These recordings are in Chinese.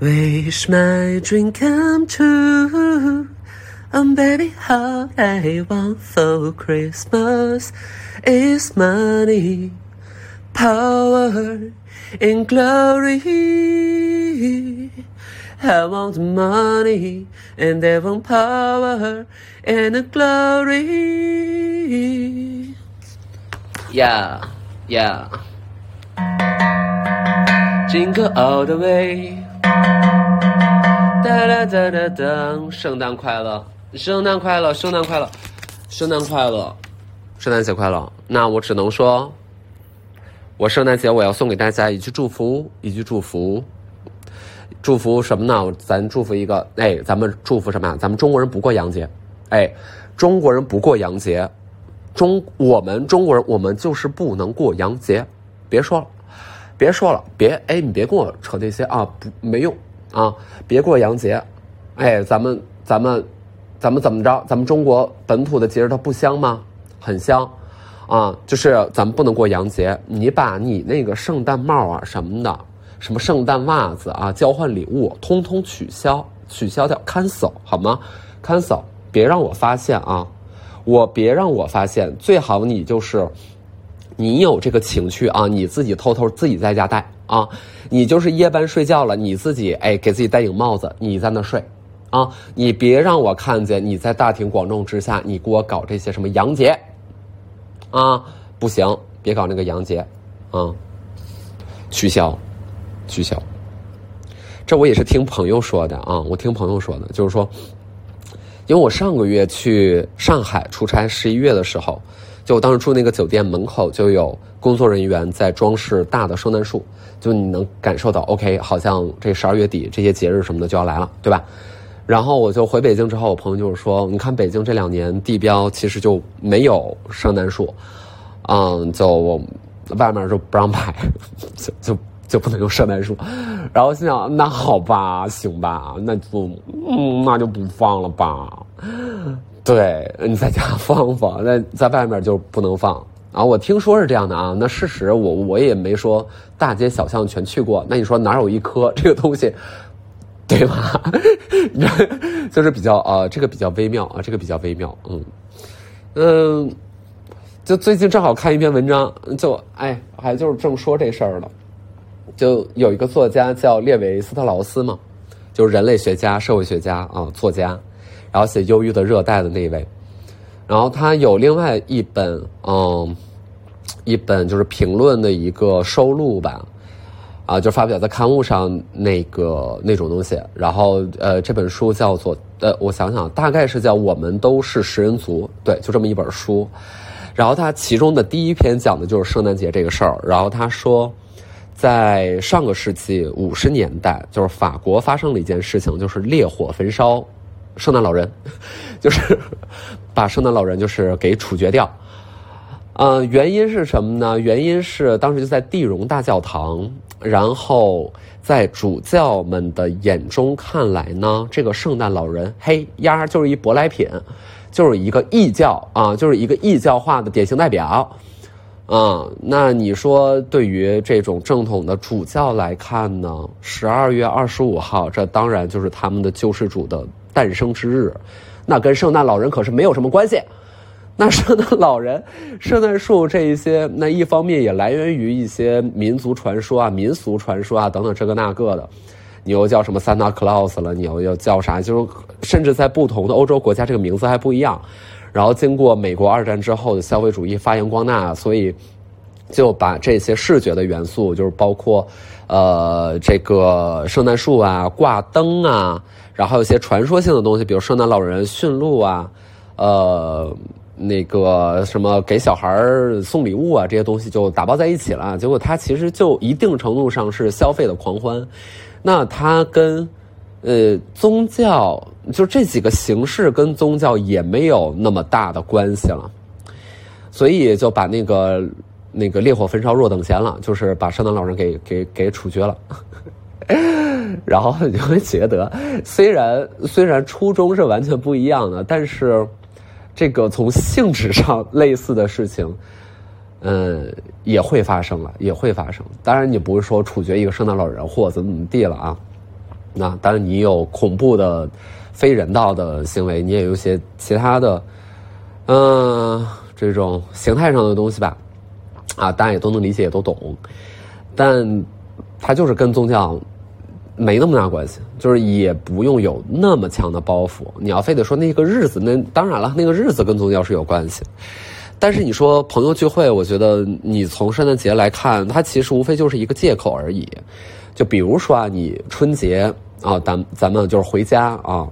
Wish my dream come true. Um, baby, all I want for Christmas is money, power, and glory. I want money, and I want power, and glory. Yeah, yeah. Jingle all the way. 哒哒哒哒哒！圣诞快乐，圣诞快乐，圣诞快乐，圣诞快乐，圣诞节快乐。那我只能说，我圣诞节我要送给大家一句祝福，一句祝福，祝福什么呢？咱祝福一个，哎，咱们祝福什么呀？咱们中国人不过洋节，哎，中国人不过洋节，中我们中国人我们就是不能过洋节，别说了，别说了，别哎，你别跟我扯这些啊，不没用。啊，别过洋节，哎，咱们咱们咱们怎么着？咱们中国本土的节日它不香吗？很香，啊，就是咱们不能过洋节。你把你那个圣诞帽啊什么的，什么圣诞袜子啊，交换礼物，通通取消，取消掉，cancel 好吗？cancel，别让我发现啊！我别让我发现，最好你就是你有这个情趣啊，你自己偷偷自己在家戴。啊，你就是夜班睡觉了，你自己哎给自己戴顶帽子，你在那睡，啊，你别让我看见你在大庭广众之下，你给我搞这些什么洋节，啊，不行，别搞那个洋节，啊，取消，取消。这我也是听朋友说的啊，我听朋友说的，就是说，因为我上个月去上海出差，十一月的时候，就我当时住那个酒店门口就有工作人员在装饰大的圣诞树。就你能感受到，OK，好像这十二月底这些节日什么的就要来了，对吧？然后我就回北京之后，我朋友就是说，你看北京这两年地标其实就没有圣诞树，嗯，就外面就不让摆，就就就不能用圣诞树。然后心想，那好吧，行吧，那就嗯，那就不放了吧。对你在家放放，那在外面就不能放。啊，我听说是这样的啊，那事实我我也没说大街小巷全去过。那你说哪有一颗 这个东西，对吧？就是比较啊，这个比较微妙啊，这个比较微妙。嗯嗯，就最近正好看一篇文章，就哎，还就是正说这事儿了。就有一个作家叫列维斯特劳斯嘛，就是人类学家、社会学家啊，作家，然后写《忧郁的热带》的那一位。然后他有另外一本，嗯，一本就是评论的一个收录吧，啊，就发表在刊物上那个那种东西。然后，呃，这本书叫做，呃，我想想，大概是叫《我们都是食人族》，对，就这么一本书。然后他其中的第一篇讲的就是圣诞节这个事儿。然后他说，在上个世纪五十年代，就是法国发生了一件事情，就是烈火焚烧。圣诞老人，就是把圣诞老人就是给处决掉，呃，原因是什么呢？原因是当时就在地荣大教堂，然后在主教们的眼中看来呢，这个圣诞老人嘿呀就是一舶来品，就是一个异教啊，就是一个异教化的典型代表。啊，那你说对于这种正统的主教来看呢？十二月二十五号，这当然就是他们的救世主的。诞生之日，那跟圣诞老人可是没有什么关系。那圣诞老人、圣诞树这一些，那一方面也来源于一些民族传说啊、民俗传说啊等等这个那个的。你又叫什么 Santa Claus 了？你又又叫啥？就是甚至在不同的欧洲国家，这个名字还不一样。然后经过美国二战之后的消费主义发扬光大，所以就把这些视觉的元素，就是包括呃这个圣诞树啊、挂灯啊。然后有些传说性的东西，比如圣诞老人驯鹿啊，呃，那个什么给小孩送礼物啊，这些东西就打包在一起了。结果它其实就一定程度上是消费的狂欢。那它跟呃宗教，就这几个形式跟宗教也没有那么大的关系了。所以就把那个那个烈火焚烧若等闲了，就是把圣诞老人给给给处决了。然后你就会觉得，虽然虽然初衷是完全不一样的，但是这个从性质上类似的事情，嗯，也会发生了，也会发生。当然，你不是说处决一个圣诞老人或怎么怎么地了啊？那当然你有恐怖的、非人道的行为，你也有些其他的，嗯，这种形态上的东西吧，啊，大家也都能理解，也都懂，但它就是跟宗教。没那么大关系，就是也不用有那么强的包袱。你要非得说那个日子，那当然了，那个日子跟宗教是有关系。但是你说朋友聚会，我觉得你从圣诞节来看，它其实无非就是一个借口而已。就比如说啊，你春节啊，咱咱们就是回家啊，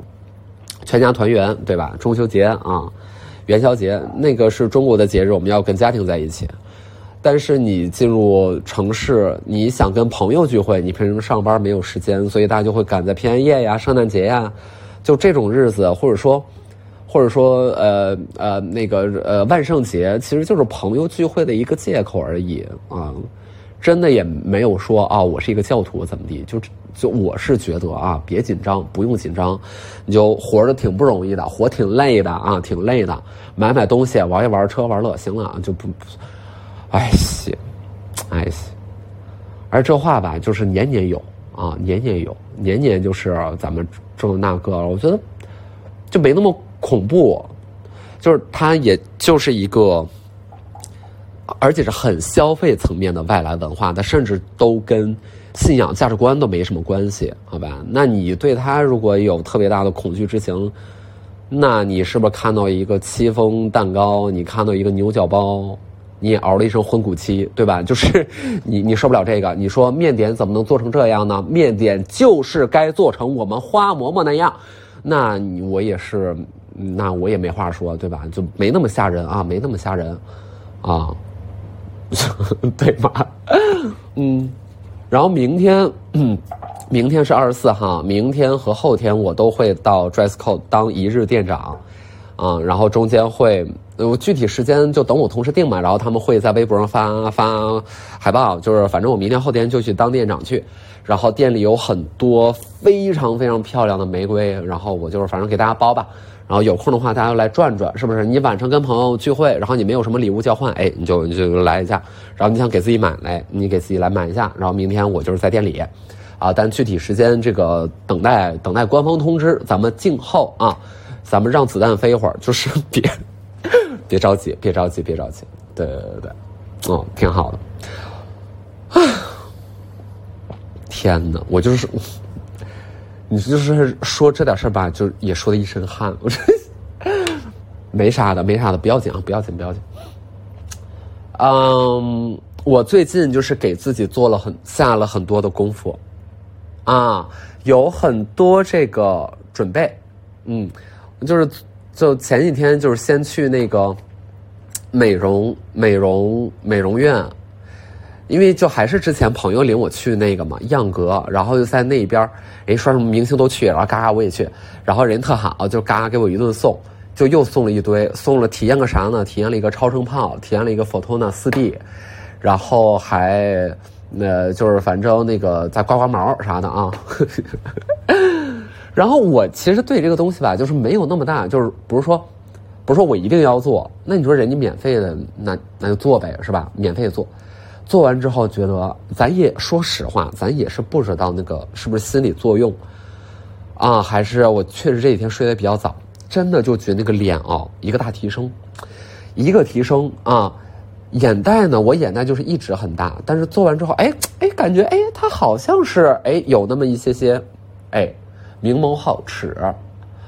全家团圆，对吧？中秋节啊，元宵节，那个是中国的节日，我们要跟家庭在一起。但是你进入城市，你想跟朋友聚会，你平时上班没有时间，所以大家就会赶在平安夜呀、圣诞节呀，就这种日子，或者说，或者说，呃呃，那个呃万圣节，其实就是朋友聚会的一个借口而已啊，真的也没有说啊，我是一个教徒怎么地，就就我是觉得啊，别紧张，不用紧张，你就活着挺不容易的，活挺累的啊，挺累的，买买东西，玩一玩，车玩乐，行了，就不。哎行，哎行，而这话吧，就是年年有啊，年年有，年年就是咱们这那个，我觉得就没那么恐怖，就是他也就是一个，而且是很消费层面的外来文化，它甚至都跟信仰价值观都没什么关系，好吧？那你对他如果有特别大的恐惧之情，那你是不是看到一个戚风蛋糕，你看到一个牛角包？你也熬了一身昏骨期，对吧？就是你，你受不了这个。你说面点怎么能做成这样呢？面点就是该做成我们花馍馍那样。那我也是，那我也没话说，对吧？就没那么吓人啊，没那么吓人，啊，对吧？嗯，然后明天，明天是二十四号，明天和后天我都会到 Dresscode 当一日店长。啊，然后中间会，我具体时间就等我同事定嘛，然后他们会在微博上发发海报，就是反正我明天后天就去当店长去，然后店里有很多非常非常漂亮的玫瑰，然后我就是反正给大家包吧，然后有空的话大家来转转，是不是？你晚上跟朋友聚会，然后你没有什么礼物交换，哎，你就你就来一下，然后你想给自己买来，你给自己来买一下，然后明天我就是在店里，啊，但具体时间这个等待等待官方通知，咱们静候啊。咱们让子弹飞一会儿，就是别别着急，别着急，别着急。对对对对，哦，挺好的。天哪，我就是，你就是说这点事儿吧，就也说的一身汗。我这没啥的，没啥的，不要紧啊，不要紧，不要紧。嗯，我最近就是给自己做了很下了很多的功夫啊，有很多这个准备，嗯。就是，就前几天就是先去那个美容美容美容院，因为就还是之前朋友领我去那个嘛样格，然后就在那边，哎说什么明星都去，然后嘎嘎我也去，然后人特好，就嘎嘎给我一顿送，就又送了一堆，送了体验个啥呢？体验了一个超声炮，体验了一个 Photona 四 D，然后还那就是反正那个再刮刮毛啥的啊。然后我其实对这个东西吧，就是没有那么大，就是不是说，不是说我一定要做。那你说人家免费的，那那就做呗，是吧？免费做，做完之后觉得，咱也说实话，咱也是不知道那个是不是心理作用，啊，还是我确实这几天睡得比较早，真的就觉得那个脸啊，一个大提升，一个提升啊，眼袋呢，我眼袋就是一直很大，但是做完之后，哎哎，感觉哎，它好像是哎有那么一些些，哎。明眸皓齿，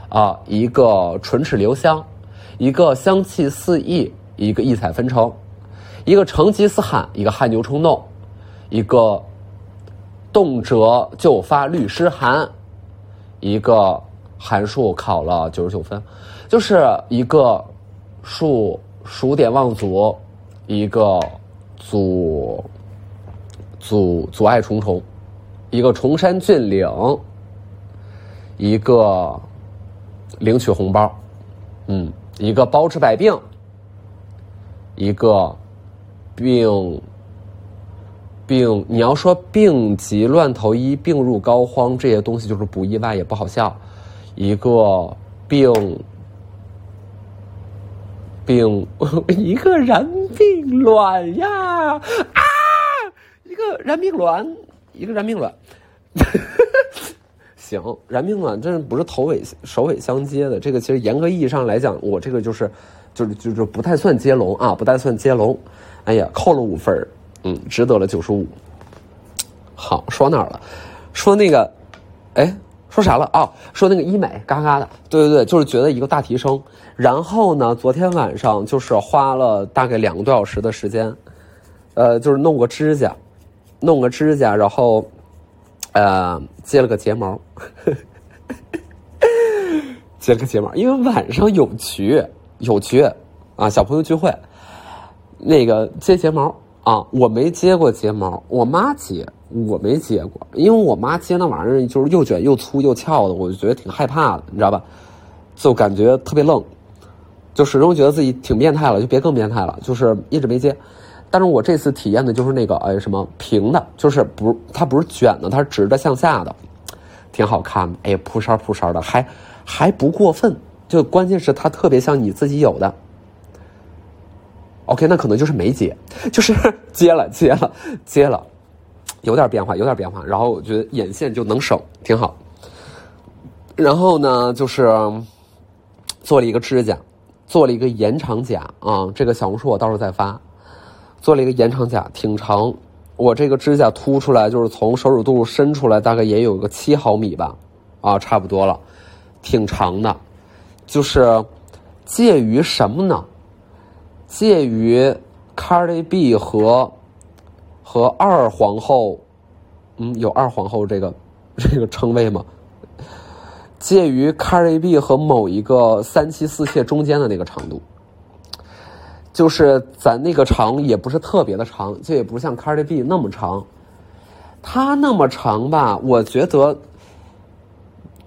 啊，一个唇齿留香，一个香气四溢，一个异彩纷呈，一个成吉思汗，一个汗牛充栋，一个动辄就发律师函，一个函数考了九十九分，就是一个数数典忘祖，一个阻阻阻碍重重，一个崇山峻岭。一个领取红包，嗯，一个包治百病，一个病病，你要说病急乱投医，病入膏肓，这些东西就是不意外也不好笑。一个病病，一个然并卵呀啊！一个然并卵，一个然并卵。行，燃并卵这不是头尾首尾相接的，这个其实严格意义上来讲，我这个就是就是就是不太算接龙啊，不太算接龙。哎呀，扣了五分嗯，值得了九十五。好，说哪儿了？说那个，哎，说啥了？哦，说那个医美，嘎嘎的。对对对，就是觉得一个大提升。然后呢，昨天晚上就是花了大概两个多小时的时间，呃，就是弄个指甲，弄个指甲，然后。呃，接了个睫毛，接了个睫毛，因为晚上有局，有局啊，小朋友聚会，那个接睫毛啊，我没接过睫毛，我妈接，我没接过，因为我妈接那玩意儿就是又卷又粗又翘的，我就觉得挺害怕的，你知道吧？就感觉特别愣，就始终觉得自己挺变态了，就别更变态了，就是一直没接。但是我这次体验的就是那个哎什么平的，就是不它不是卷的，它是直的向下的，挺好看的。哎，扑哨扑哨的，还还不过分。就关键是它特别像你自己有的。OK，那可能就是没接，就是 接了接了接了，有点变化，有点变化。然后我觉得眼线就能省，挺好。然后呢，就是做了一个指甲，做了一个延长甲啊。这个小红书我到时候再发。做了一个延长甲，挺长。我这个指甲凸出来，就是从手指肚伸出来，大概也有个七毫米吧，啊，差不多了，挺长的。就是介于什么呢？介于 Cardi B 和和二皇后，嗯，有二皇后这个这个称谓吗？介于 Cardi B 和某一个三妻四妾中间的那个长度。就是咱那个长也不是特别的长，就也不像 Cardi B 那么长，它那么长吧，我觉得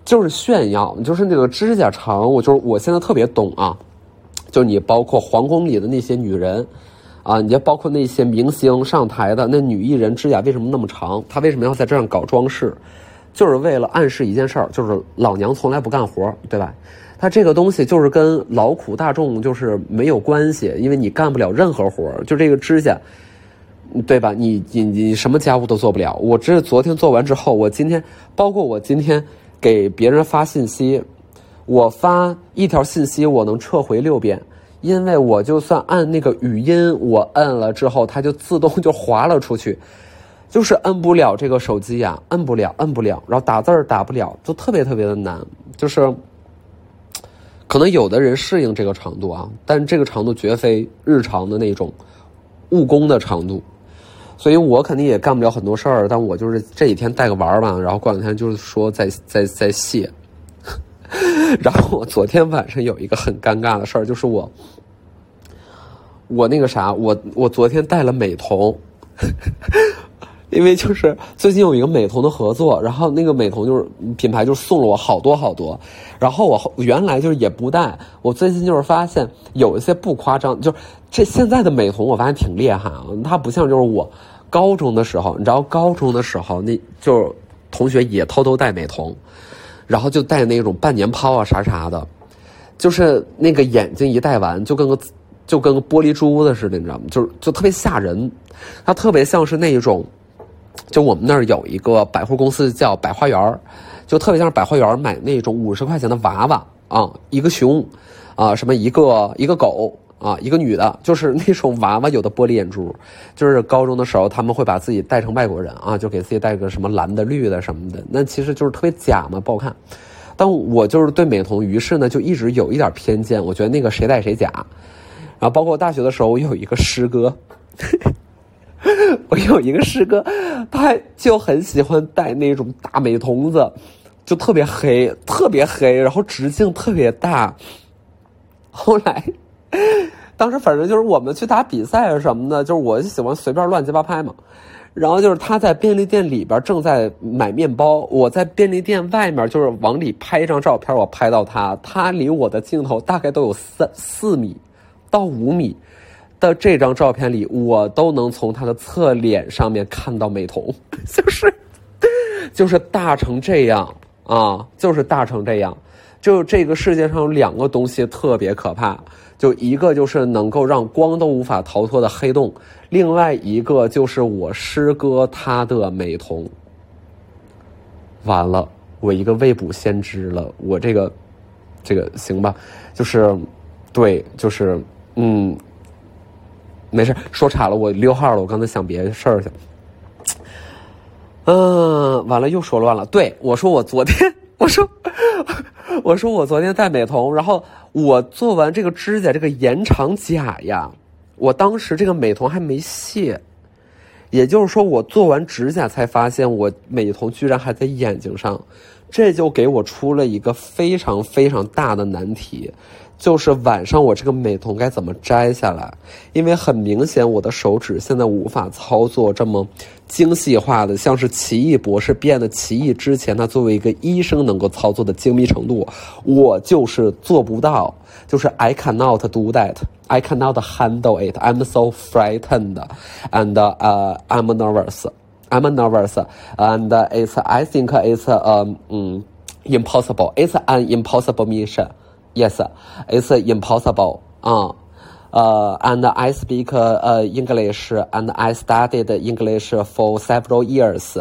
就是炫耀，就是那个指甲长，我就是我现在特别懂啊，就你包括皇宫里的那些女人啊，你就包括那些明星上台的那女艺人指甲为什么那么长？她为什么要在这样搞装饰？就是为了暗示一件事儿，就是老娘从来不干活，对吧？它这个东西就是跟劳苦大众就是没有关系，因为你干不了任何活儿，就这个指甲，对吧？你你你什么家务都做不了。我这昨天做完之后，我今天包括我今天给别人发信息，我发一条信息我能撤回六遍，因为我就算按那个语音，我摁了之后，它就自动就划了出去，就是摁不了这个手机呀，摁不了，摁不了，然后打字儿打不了，就特别特别的难，就是。可能有的人适应这个长度啊，但这个长度绝非日常的那种务工的长度，所以我肯定也干不了很多事儿。但我就是这几天带个玩儿吧，然后过两天就是说再再再卸。然后我昨天晚上有一个很尴尬的事儿，就是我我那个啥，我我昨天戴了美瞳。因为就是最近有一个美瞳的合作，然后那个美瞳就是品牌就送了我好多好多，然后我原来就是也不戴，我最近就是发现有一些不夸张，就是这现在的美瞳我发现挺厉害啊，它不像就是我高中的时候，你知道高中的时候那就同学也偷偷戴美瞳，然后就戴那种半年抛啊啥啥的，就是那个眼睛一戴完就跟个就跟个玻璃珠子似的，你知道吗？就是就特别吓人，它特别像是那一种。就我们那儿有一个百货公司叫百花园就特别像百花园买那种五十块钱的娃娃啊，一个熊，啊什么一个一个狗啊，一个女的，就是那种娃娃有的玻璃眼珠，就是高中的时候他们会把自己戴成外国人啊，就给自己戴个什么蓝的绿的什么的，那其实就是特别假嘛，不好看。但我就是对美瞳，于是呢就一直有一点偏见，我觉得那个谁戴谁假。然后包括大学的时候，我有一个师哥。我有一个师哥，他就很喜欢戴那种大美瞳子，就特别黑，特别黑，然后直径特别大。后来，当时反正就是我们去打比赛什么的，就是我喜欢随便乱七八拍嘛。然后就是他在便利店里边正在买面包，我在便利店外面就是往里拍一张照片，我拍到他，他离我的镜头大概都有三四米到五米。的这张照片里，我都能从他的侧脸上面看到美瞳，就是，就是大成这样啊，就是大成这样。就这个世界上有两个东西特别可怕，就一个就是能够让光都无法逃脱的黑洞，另外一个就是我师哥他的美瞳。完了，我一个未卜先知了，我这个这个行吧，就是对，就是嗯，没事，说岔了，我溜号了，我刚才想别的事儿去。嗯，完了又说乱了。对我说，我昨天我说我说我昨天戴美瞳，然后我做完这个指甲这个延长甲呀，我当时这个美瞳还没卸，也就是说我做完指甲才发现我美瞳居然还在眼睛上，这就给我出了一个非常非常大的难题。就是晚上我这个美瞳该怎么摘下来？因为很明显我的手指现在无法操作这么精细化的，像是奇异博士变得奇异之前，他作为一个医生能够操作的精密程度，我就是做不到。就是 I cannot do that. I cannot handle it. I'm so frightened, and uh, I'm nervous. I'm nervous, and it's I think it's um impossible. It's an impossible mission. Yes, it's impossible. Uh, uh, and I speak uh, English and I studied English for several years.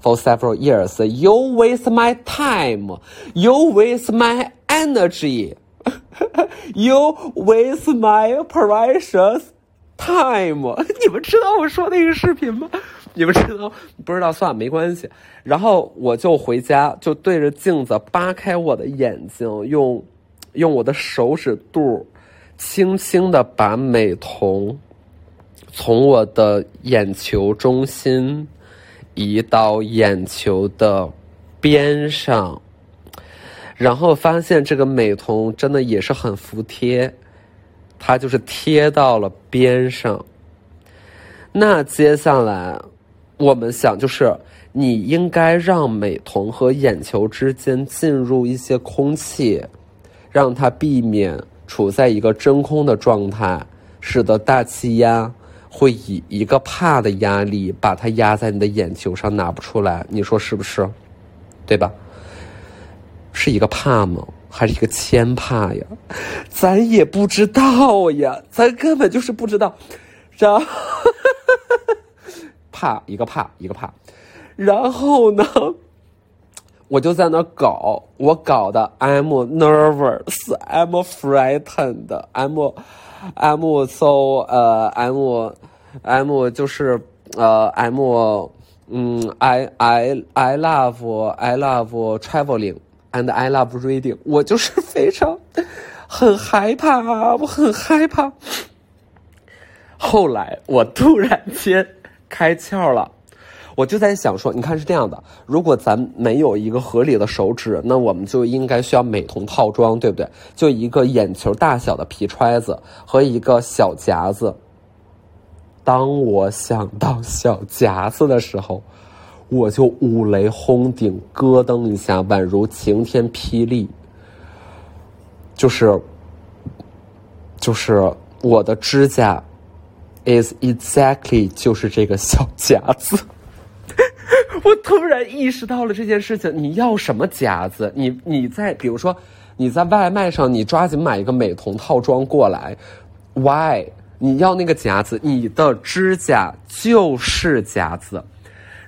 For several years, you waste my time. You waste my energy. you waste my precious time. 你们知道我说那个视频吗？你们知道不知道？算了，没关系。然后我就回家，就对着镜子扒开我的眼睛，用用我的手指肚， 轻轻的把美瞳从我的眼球中心移到眼球的边上，然后发现这个美瞳真的也是很服帖，它就是贴到了边上。那接下来我们想，就是你应该让美瞳和眼球之间进入一些空气。让它避免处在一个真空的状态，使得大气压会以一个帕的压力把它压在你的眼球上拿不出来，你说是不是？对吧？是一个帕吗？还是一个铅帕呀？咱也不知道呀，咱根本就是不知道。然后，帕一个帕一个帕，然后呢？我就在那搞，我搞的，I'm nervous，I'm frightened，I'm I'm so 呃，I'm I'm 就是呃，I'm 嗯，I I I love I love traveling and I love reading，我就是非常很害怕，我很害怕。后来我突然间开窍了。我就在想说，你看是这样的，如果咱没有一个合理的手指，那我们就应该需要美瞳套装，对不对？就一个眼球大小的皮揣子和一个小夹子。当我想到小夹子的时候，我就五雷轰顶，咯噔一下，宛如晴天霹雳。就是，就是我的指甲，is exactly 就是这个小夹子。我突然意识到了这件事情。你要什么夹子？你你在比如说你在外卖上，你抓紧买一个美瞳套装过来。Why？你要那个夹子？你的指甲就是夹子。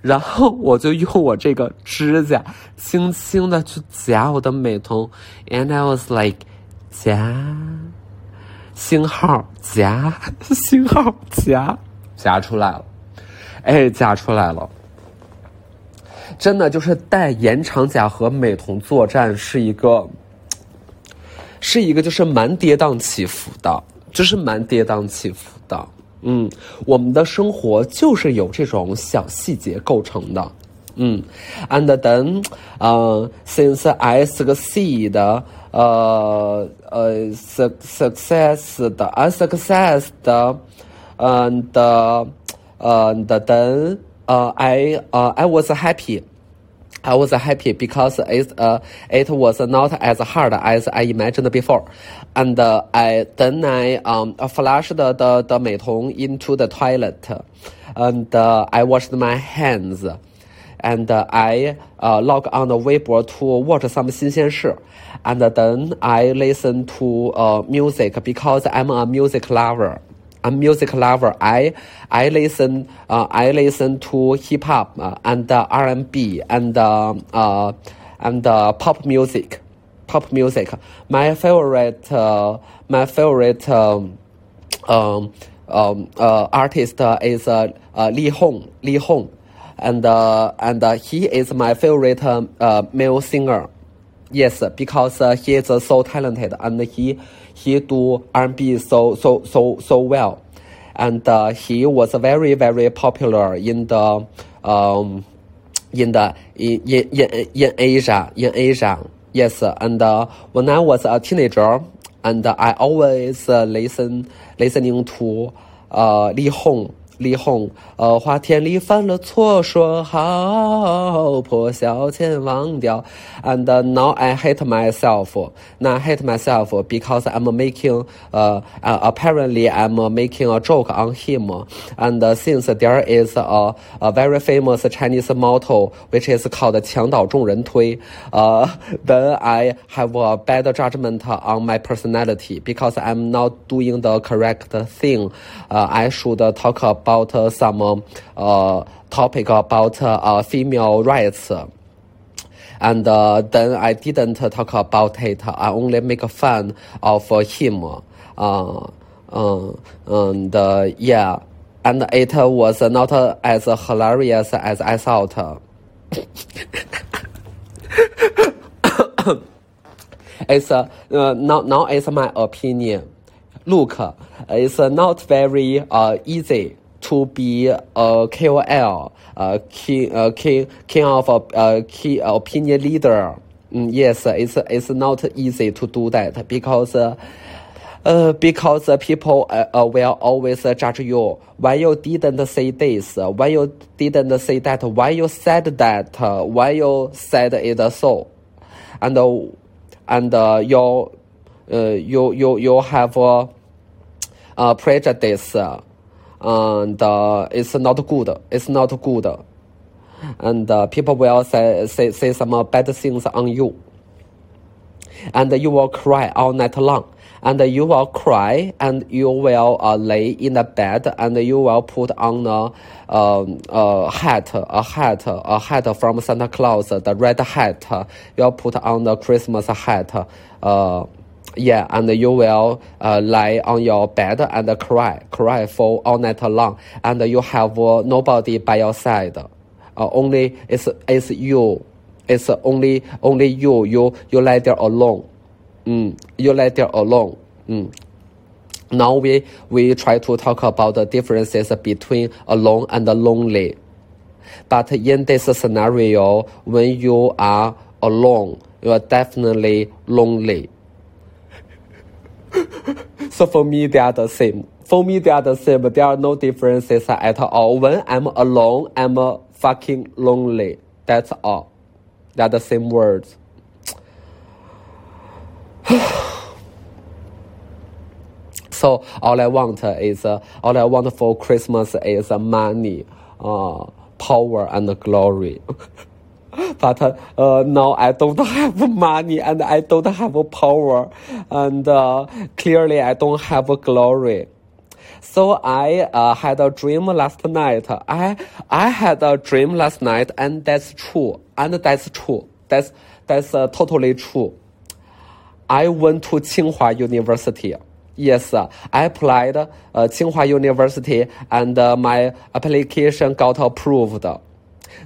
然后我就用我这个指甲轻轻的去夹我的美瞳，and I was like，夹，星号夹，星号夹，夹出来了，哎，夹出来了。真的就是戴延长甲和美瞳作战是一个，是一个就是蛮跌宕起伏的，就是蛮跌宕起伏的。嗯，我们的生活就是由这种小细节构成的。嗯，and then，呃，since I succeed，呃呃，success 的，I success 的，and，呃，then。uh, I uh, I was happy. I was happy because it uh, it was not as hard as I imagined before, and uh, I then I um flushed the the, the 美瞳 into the toilet, and uh, I washed my hands, and uh, I uh, log on the Weibo to watch some 新鲜事, and then I listen to uh music because I'm a music lover. I'm music lover. I I listen uh, I listen to hip hop uh, and uh, R&B and uh, uh, and uh, pop music, pop music. My favorite uh, my favorite um, um, um, artist is Li Hong Li Hong, and and he is my favorite uh, male singer. Yes, because he is so talented and he he do R&B so so so so well, and uh, he was very very popular in the um in the in in in, Asia in Asia. Yes, and uh, when I was a teenager, and I always uh, listen listening to uh, Li Hong. 李红，呃，花田里犯了错，说好破晓前忘掉。And now I hate myself. Now I hate myself because I'm making, uh, uh, apparently I'm making a joke on him. And since there is a, a very famous Chinese motto which is called 墙倒众人推, uh, then I have a bad judgment on my personality because I'm not doing the correct thing. Uh, I should talk about about uh, some uh, topic about uh, female rights. And then I didn't talk about it. I only make fun of him. and yeah, and it was not as hilarious as I thought. it's uh, now now it's my opinion. Look, it's not very uh, easy to be a KOL, a key, a key, king of a, key opinion leader. Mm, yes, it's it's not easy to do that because. Uh, uh, because uh, people uh, uh will always judge you. Why you didn't say this? Why you didn't say that? Why you said that? why you said it so? And and you you you you have uh, prejudice and uh, it's not good. It's not good, and uh, people will say, say say some bad things on you, and you will cry all night long. And you will cry, and you will uh, lay in the bed, and you will put on a, um, a hat, a hat, a hat from Santa Claus, the red hat. You'll put on the Christmas hat. Uh, yeah, and you will uh, lie on your bed and cry, cry for all night long, and you have uh, nobody by your side. Uh, only it's it's you, it's only only you. You you lie there alone. Mm, you lie there alone. Mm. Now we we try to talk about the differences between alone and lonely. But in this scenario, when you are alone, you are definitely lonely so for me, they are the same. For me, they are the same. There are no differences at all. When I'm alone, I'm fucking lonely. That's all. They're the same words. so all I want is uh, all I want for Christmas is uh, money, uh, power, and glory. but uh, now I don't have money and I don't have power, and uh, clearly I don't have glory. So I uh, had a dream last night. I I had a dream last night, and that's true. And that's true. That's that's uh, totally true. I went to Tsinghua University. Yes, I applied uh, Tsinghua University, and uh, my application got approved.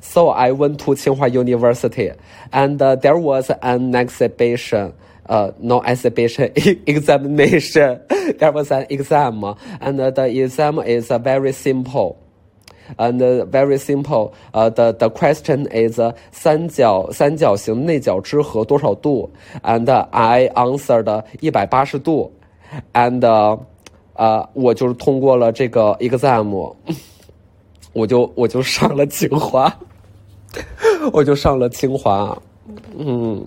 So I went to Tsinghua University, and uh, there was an exhibition. Uh, no exhibition examination. there was an exam, and uh, the exam is uh, very simple. And uh, very simple. Uh, the the question is uh, 三角三角形内角之和多少度？And I answered 一百八十度，and 呃，我就是通过了这个 exam。 我就我就上了清华，我就上了清华，嗯，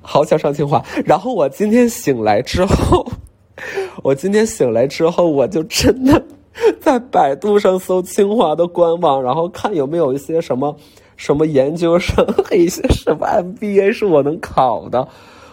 好想上清华。然后我今天醒来之后，我今天醒来之后，我就真的在百度上搜清华的官网，然后看有没有一些什么什么研究生，一些什么 MBA 是我能考的。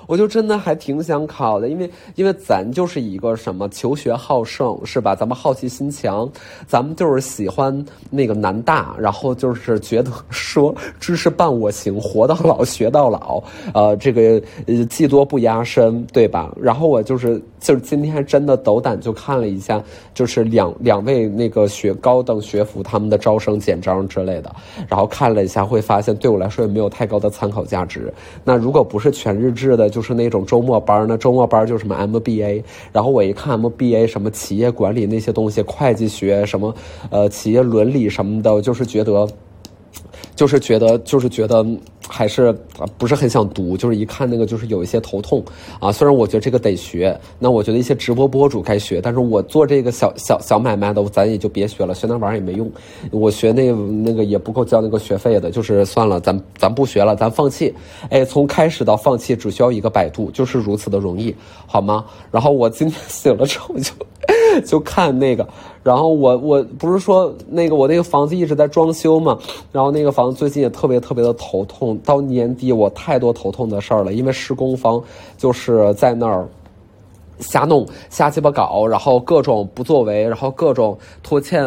我就真的还挺想考的，因为因为咱就是一个什么求学好胜是吧？咱们好奇心强，咱们就是喜欢那个南大，然后就是觉得说知识伴我行，活到老学到老，呃，这个呃技多不压身，对吧？然后我就是就是今天真的斗胆就看了一下，就是两两 位那个学高等学府他们的招生简章之类的，然后看了一下，会发现对我来说也没有太高的参考价值。那如果不是全日制的，就就是那种周末班呢，周末班就什么 MBA，然后我一看 MBA 什么企业管理那些东西，会计学什么，呃，企业伦理什么的，就是觉得。就是觉得，就是觉得还是不是很想读，就是一看那个就是有一些头痛啊。虽然我觉得这个得学，那我觉得一些直播博主该学，但是我做这个小小小买卖的，咱也就别学了，学那玩意儿也没用。我学那那个也不够交那个学费的，就是算了，咱咱不学了，咱放弃。哎，从开始到放弃只需要一个百度，就是如此的容易，好吗？然后我今天醒了之后就。就看那个，然后我我不是说那个我那个房子一直在装修嘛，然后那个房子最近也特别特别的头痛，到年底我太多头痛的事儿了，因为施工方就是在那儿。瞎弄瞎鸡巴搞，然后各种不作为，然后各种拖欠，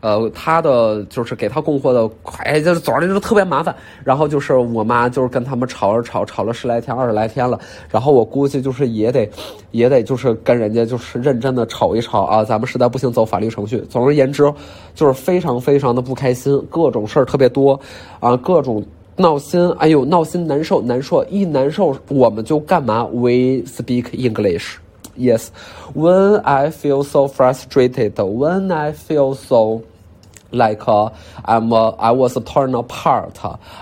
呃，他的就是给他供货的，哎，就是总之就特别麻烦。然后就是我妈就是跟他们吵着吵，吵了十来天、二十来天了。然后我估计就是也得，也得就是跟人家就是认真的吵一吵啊。咱们实在不行走法律程序。总而言之，就是非常非常的不开心，各种事儿特别多，啊，各种闹心，哎呦，闹心难受难受，一难受我们就干嘛？We speak English。Yes, when I feel so frustrated, when I feel so like uh, I'm uh, I was torn apart.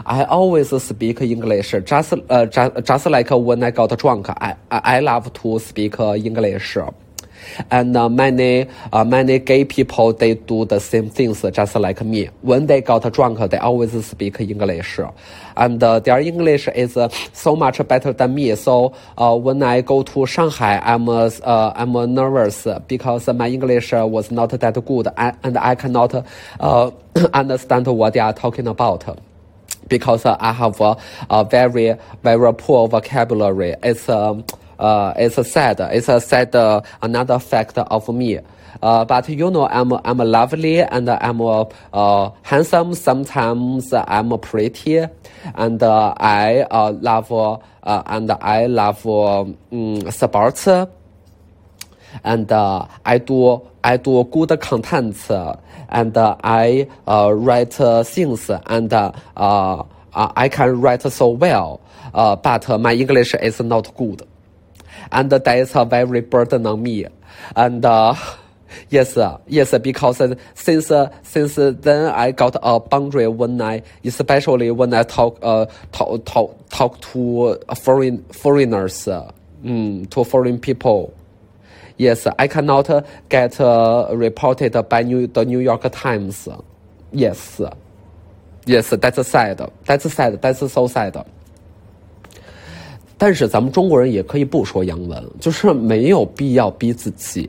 I always speak English, just uh, just, just like when I got drunk. I I love to speak English and uh, many uh, many gay people they do the same things just like me. When they got drunk, they always speak English, and uh, their English is so much better than me. So uh, when I go to Shanghai, I'm uh, I'm nervous because my English was not that good, and I cannot uh, understand what they are talking about because I have a, a, very very poor vocabulary. It's um, uh, it's a sad. It's a sad uh, another fact of me. Uh, but you know, I'm I'm lovely and I'm uh, handsome. Sometimes I'm pretty, and uh, I uh, love uh, and I love um, sports, and uh, I do I do good content, and uh, I uh, write things, and uh, uh, I can write so well. Uh, but my English is not good and that is a very burden on me. And uh, yes, uh, yes, because since uh, since then I got a boundary when I, especially when I talk uh talk talk talk to foreign foreigners, um, to foreign people. Yes, I cannot get uh, reported by New, the New York Times. Yes, yes, that's a sad. That's sad. That's so sad. 但是咱们中国人也可以不说洋文，就是没有必要逼自己，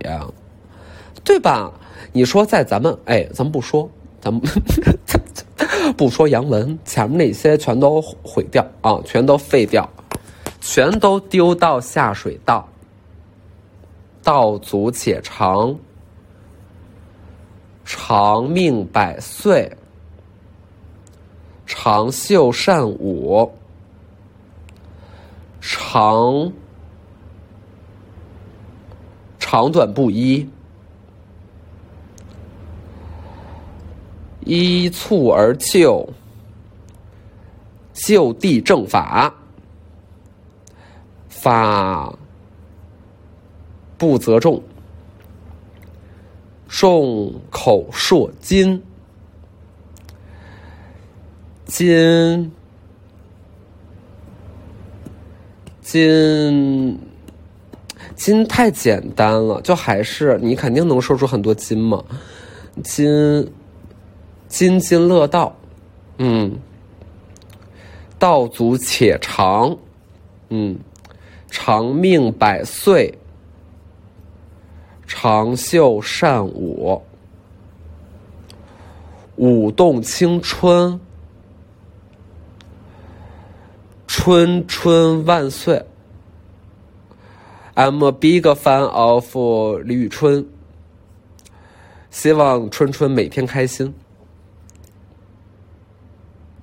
对吧？你说在咱们哎，咱们不说，咱们不说洋文，前面那些全都毁掉啊，全都废掉，全都丢到下水道。道阻且长，长命百岁，长袖善舞。长长短不一，依促而就，就地正法，法不责众，众口铄金，金。金金太简单了，就还是你肯定能说出很多金嘛。金津津乐道，嗯，道阻且长，嗯，长命百岁，长袖善舞，舞动青春。春春万岁，I'm a big fan of 李宇春。希望春春每天开心。